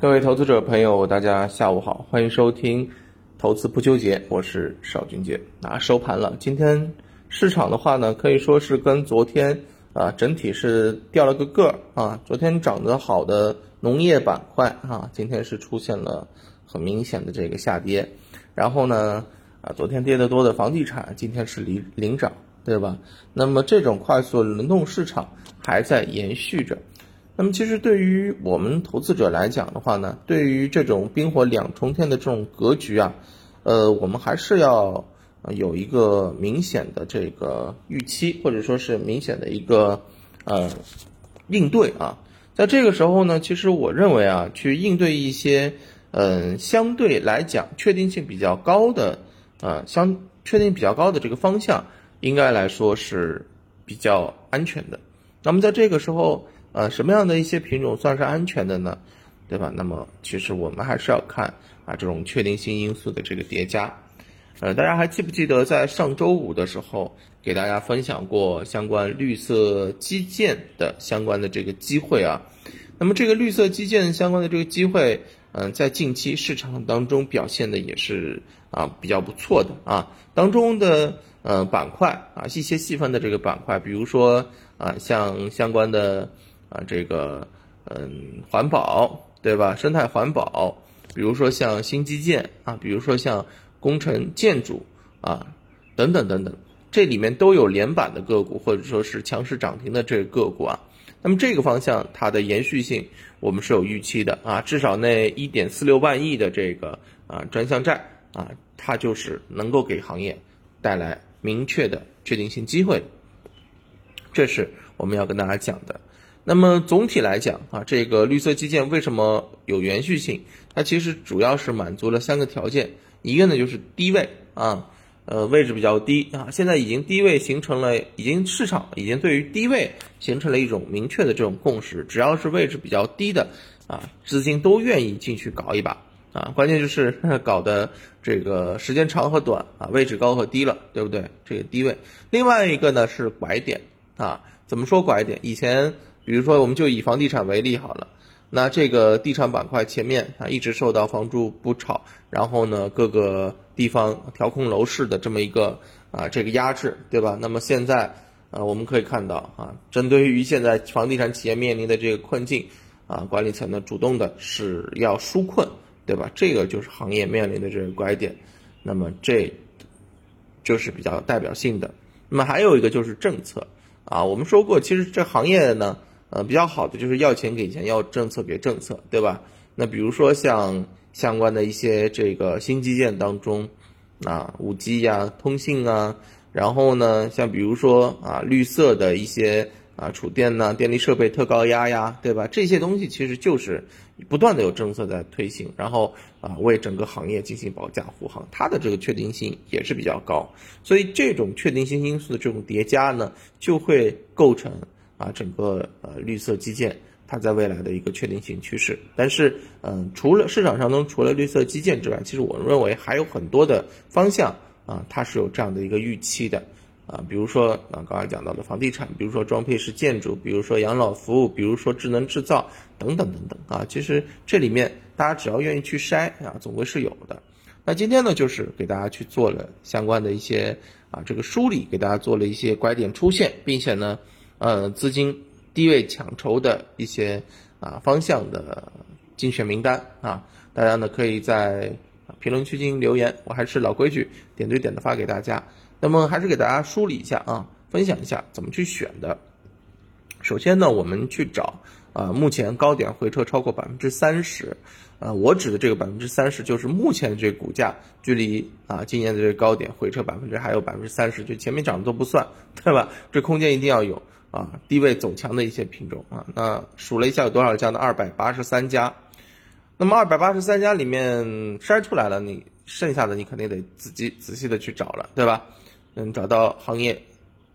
各位投资者朋友，大家下午好，欢迎收听投资不纠结，我是邵军杰。啊，收盘了，今天市场的话呢，可以说是跟昨天啊整体是掉了个个儿啊。昨天涨得好的农业板块啊，今天是出现了很明显的这个下跌。然后呢，啊，昨天跌得多的房地产，今天是领领涨，对吧？那么这种快速轮动市场还在延续着。那么其实对于我们投资者来讲的话呢，对于这种冰火两重天的这种格局啊，呃，我们还是要有一个明显的这个预期，或者说是明显的一个呃应对啊。在这个时候呢，其实我认为啊，去应对一些嗯相对来讲确定性比较高的呃相确定比较高的这个方向，应该来说是比较安全的。那么在这个时候。呃，什么样的一些品种算是安全的呢？对吧？那么其实我们还是要看啊这种确定性因素的这个叠加。呃，大家还记不记得在上周五的时候给大家分享过相关绿色基建的相关的这个机会啊？那么这个绿色基建相关的这个机会，嗯，在近期市场当中表现的也是啊比较不错的啊。当中的呃板块啊一些细分的这个板块，比如说啊像相关的。啊，这个嗯，环保对吧？生态环保，比如说像新基建啊，比如说像工程建筑啊，等等等等，这里面都有连板的个股，或者说是强势涨停的这个个股啊。那么这个方向它的延续性，我们是有预期的啊。至少那一点四六万亿的这个啊专项债啊，它就是能够给行业带来明确的确定性机会，这是我们要跟大家讲的。那么总体来讲啊，这个绿色基建为什么有延续性？它其实主要是满足了三个条件，一个呢就是低位啊，呃位置比较低啊，现在已经低位形成了，已经市场已经对于低位形成了一种明确的这种共识，只要是位置比较低的啊，资金都愿意进去搞一把啊，关键就是 搞的这个时间长和短啊，位置高和低了，对不对？这个低位，另外一个呢是拐点啊，怎么说拐点？以前。比如说，我们就以房地产为例好了，那这个地产板块前面啊一直受到房住不炒，然后呢各个地方调控楼市的这么一个啊这个压制，对吧？那么现在啊我们可以看到啊，针对于现在房地产企业面临的这个困境啊，管理层呢主动的是要纾困，对吧？这个就是行业面临的这个拐点，那么这就是比较代表性的。那么还有一个就是政策啊，我们说过，其实这行业呢。呃，比较好的就是要钱给钱，要政策给政策，对吧？那比如说像相关的一些这个新基建当中，啊，五 G 呀、通信啊，然后呢，像比如说啊，绿色的一些啊储电呐、电力设备特高压呀，对吧？这些东西其实就是不断的有政策在推行，然后啊为整个行业进行保驾护航，它的这个确定性也是比较高，所以这种确定性因素的这种叠加呢，就会构成。啊，整个呃绿色基建，它在未来的一个确定性趋势。但是，嗯，除了市场上中除了绿色基建之外，其实我认为还有很多的方向啊，它是有这样的一个预期的啊。比如说啊，刚才讲到的房地产，比如说装配式建筑，比如说养老服务，比如说智能制造等等等等啊。其实这里面大家只要愿意去筛啊，总归是有的。那今天呢，就是给大家去做了相关的一些啊这个梳理，给大家做了一些拐点出现，并且呢。呃，资金低位抢筹的一些啊方向的精选名单啊，大家呢可以在评论区进行留言，我还是老规矩，点对点的发给大家。那么还是给大家梳理一下啊，分享一下怎么去选的。首先呢，我们去找啊，目前高点回撤超过百分之三十，啊，我指的这个百分之三十就是目前的这个股价距离啊今年的这个高点回撤百分之还有百分之三十，就前面涨的都不算，对吧？这空间一定要有。啊，低位走强的一些品种啊，那数了一下有多少家呢？二百八十三家。那么二百八十三家里面筛出来了，你剩下的你肯定得仔细仔细的去找了，对吧？嗯，找到行业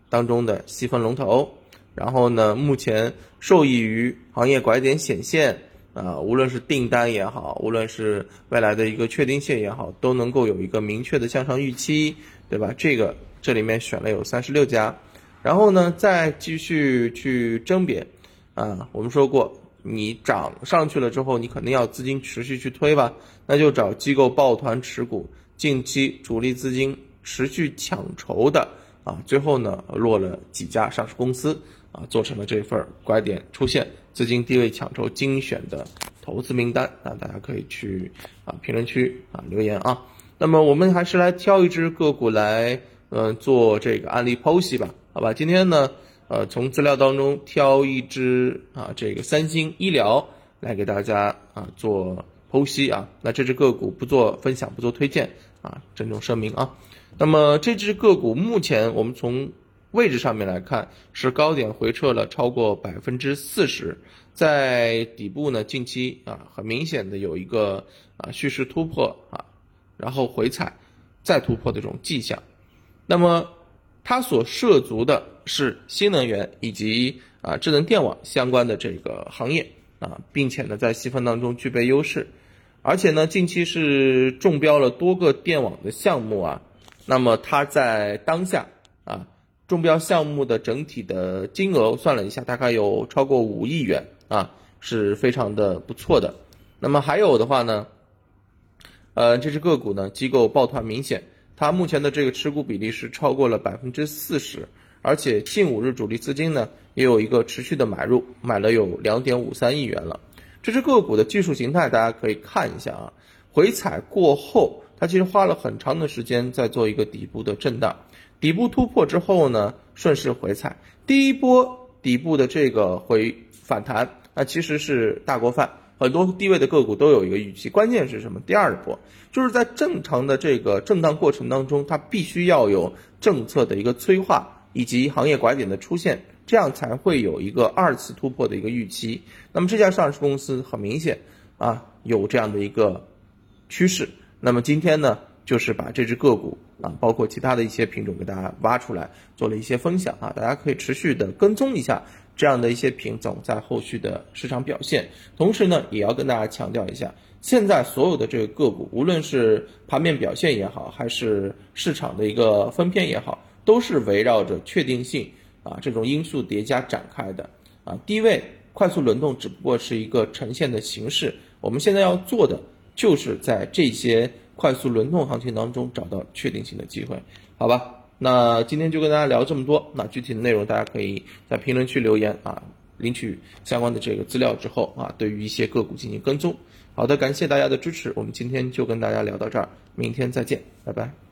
当中的细分龙头，然后呢，目前受益于行业拐点显现啊，无论是订单也好，无论是未来的一个确定性也好，都能够有一个明确的向上预期，对吧？这个这里面选了有三十六家。然后呢，再继续去甄别，啊，我们说过你涨上去了之后，你肯定要资金持续去推吧，那就找机构抱团持股，近期主力资金持续抢筹的啊，最后呢落了几家上市公司啊，做成了这份拐点出现资金低位抢筹精选的投资名单啊，大家可以去啊评论区啊留言啊。那么我们还是来挑一只个股来嗯做这个案例剖析吧，好吧？今天呢。呃，从资料当中挑一只啊，这个三星医疗来给大家啊做剖析啊。那这只个股不做分享，不做推荐啊，郑重声明啊。那么这只个股目前我们从位置上面来看，是高点回撤了超过百分之四十，在底部呢近期啊很明显的有一个啊蓄势突破啊，然后回踩再突破的这种迹象。那么它所涉足的是新能源以及啊智能电网相关的这个行业啊，并且呢在细分当中具备优势，而且呢近期是中标了多个电网的项目啊，那么它在当下啊中标项目的整体的金额算了一下，大概有超过五亿元啊，是非常的不错的。那么还有的话呢，呃这只个股呢机构抱团明显。它目前的这个持股比例是超过了百分之四十，而且近五日主力资金呢也有一个持续的买入，买了有两点五三亿元了。这只个股的技术形态大家可以看一下啊，回踩过后，它其实花了很长的时间在做一个底部的震荡，底部突破之后呢顺势回踩，第一波底部的这个回反弹，那其实是大锅饭。很多低位的个股都有一个预期，关键是什么？第二波就是在正常的这个震荡过程当中，它必须要有政策的一个催化以及行业拐点的出现，这样才会有一个二次突破的一个预期。那么这家上市公司很明显啊，有这样的一个趋势。那么今天呢，就是把这只个股啊，包括其他的一些品种给大家挖出来，做了一些分享啊，大家可以持续的跟踪一下。这样的一些品种在后续的市场表现，同时呢，也要跟大家强调一下，现在所有的这个个股，无论是盘面表现也好，还是市场的一个分片也好，都是围绕着确定性啊这种因素叠加展开的啊。低位快速轮动只不过是一个呈现的形式，我们现在要做的就是在这些快速轮动行情当中找到确定性的机会，好吧？那今天就跟大家聊这么多，那具体的内容大家可以在评论区留言啊，领取相关的这个资料之后啊，对于一些个股进行跟踪。好的，感谢大家的支持，我们今天就跟大家聊到这儿，明天再见，拜拜。